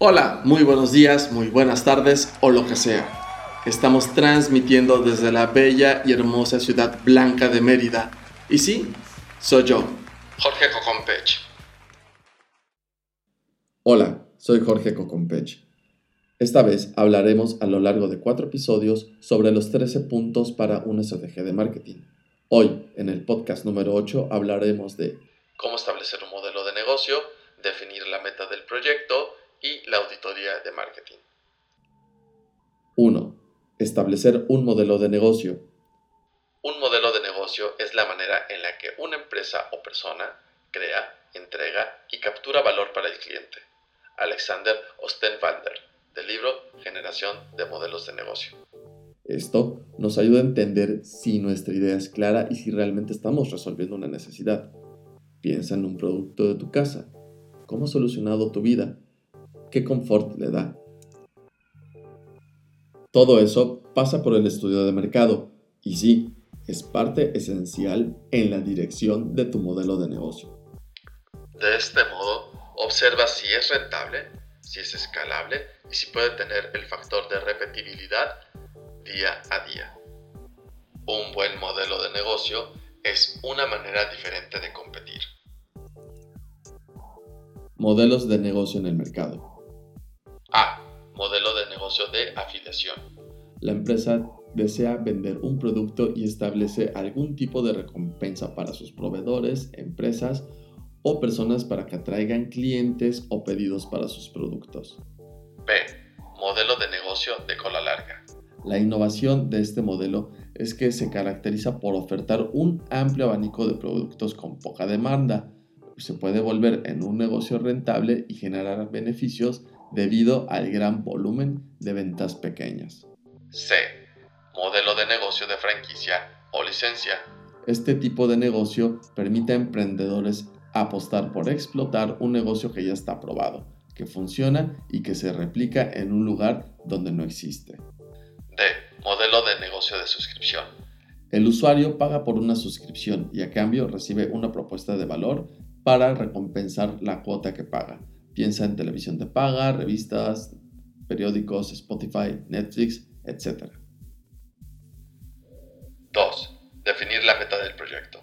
Hola, muy buenos días, muy buenas tardes o lo que sea. Estamos transmitiendo desde la bella y hermosa ciudad blanca de Mérida. Y sí, soy yo, Jorge Cocompech. Hola, soy Jorge Cocompech. Esta vez hablaremos a lo largo de cuatro episodios sobre los 13 puntos para una estrategia de marketing. Hoy, en el podcast número 8, hablaremos de cómo establecer un modelo de negocio, definir la meta del proyecto de marketing. 1. Establecer un modelo de negocio. Un modelo de negocio es la manera en la que una empresa o persona crea, entrega y captura valor para el cliente. Alexander Ostenwalder, del libro Generación de Modelos de Negocio. Esto nos ayuda a entender si nuestra idea es clara y si realmente estamos resolviendo una necesidad. Piensa en un producto de tu casa. ¿Cómo ha solucionado tu vida? ¿Qué confort le da? Todo eso pasa por el estudio de mercado y sí, es parte esencial en la dirección de tu modelo de negocio. De este modo, observa si es rentable, si es escalable y si puede tener el factor de repetibilidad día a día. Un buen modelo de negocio es una manera diferente de competir. Modelos de negocio en el mercado. Negocio de afiliación. La empresa desea vender un producto y establece algún tipo de recompensa para sus proveedores, empresas o personas para que atraigan clientes o pedidos para sus productos. B. Modelo de negocio de cola larga. La innovación de este modelo es que se caracteriza por ofertar un amplio abanico de productos con poca demanda. Se puede volver en un negocio rentable y generar beneficios debido al gran volumen de ventas pequeñas. C. Modelo de negocio de franquicia o licencia. Este tipo de negocio permite a emprendedores apostar por explotar un negocio que ya está probado, que funciona y que se replica en un lugar donde no existe. D. Modelo de negocio de suscripción. El usuario paga por una suscripción y a cambio recibe una propuesta de valor para recompensar la cuota que paga. Piensa en televisión de paga, revistas, periódicos, Spotify, Netflix, etc. 2. Definir la meta del proyecto.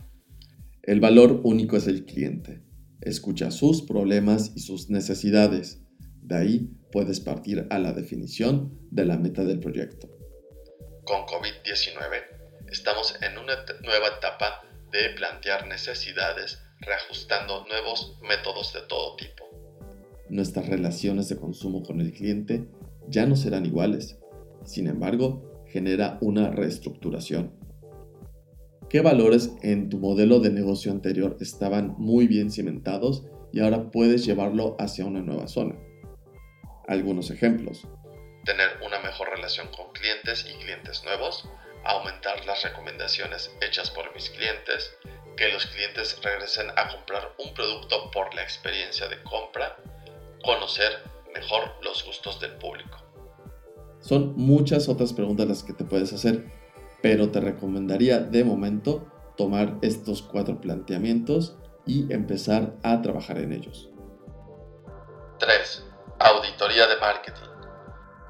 El valor único es el cliente. Escucha sus problemas y sus necesidades. De ahí puedes partir a la definición de la meta del proyecto con COVID-19, estamos en una nueva etapa de plantear necesidades, reajustando nuevos métodos de todo tipo. Nuestras relaciones de consumo con el cliente ya no serán iguales. Sin embargo, genera una reestructuración. ¿Qué valores en tu modelo de negocio anterior estaban muy bien cimentados y ahora puedes llevarlo hacia una nueva zona? Algunos ejemplos tener una mejor relación con clientes y clientes nuevos, aumentar las recomendaciones hechas por mis clientes, que los clientes regresen a comprar un producto por la experiencia de compra, conocer mejor los gustos del público. Son muchas otras preguntas las que te puedes hacer, pero te recomendaría de momento tomar estos cuatro planteamientos y empezar a trabajar en ellos. 3. Auditoría de marketing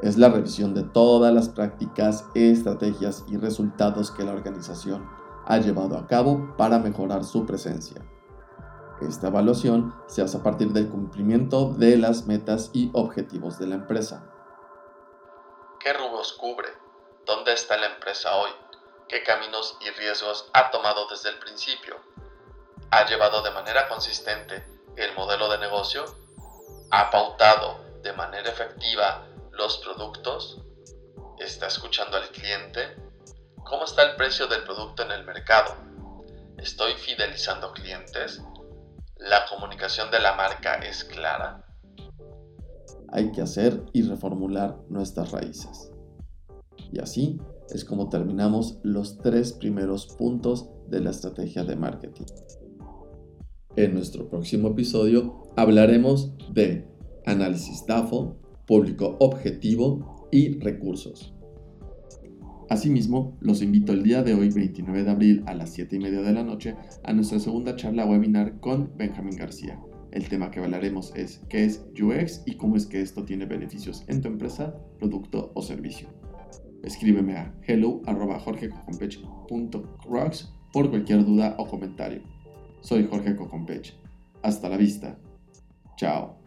es la revisión de todas las prácticas, estrategias y resultados que la organización ha llevado a cabo para mejorar su presencia. Esta evaluación se hace a partir del cumplimiento de las metas y objetivos de la empresa. ¿Qué rubros cubre? ¿Dónde está la empresa hoy? ¿Qué caminos y riesgos ha tomado desde el principio? ¿Ha llevado de manera consistente el modelo de negocio? ¿Ha pautado de manera efectiva los productos, está escuchando al cliente, cómo está el precio del producto en el mercado, estoy fidelizando clientes, la comunicación de la marca es clara. Hay que hacer y reformular nuestras raíces. Y así es como terminamos los tres primeros puntos de la estrategia de marketing. En nuestro próximo episodio hablaremos de análisis DAFO, público objetivo y recursos. Asimismo, los invito el día de hoy, 29 de abril, a las 7 y media de la noche, a nuestra segunda charla webinar con Benjamín García, El tema que hablaremos es qué es UX y cómo es que esto tiene beneficios en tu empresa, producto o servicio. Escríbeme a hello.jorgecocompech.rocks por cualquier duda o comentario. Soy Jorge Cocompech. Hasta la vista. Chao.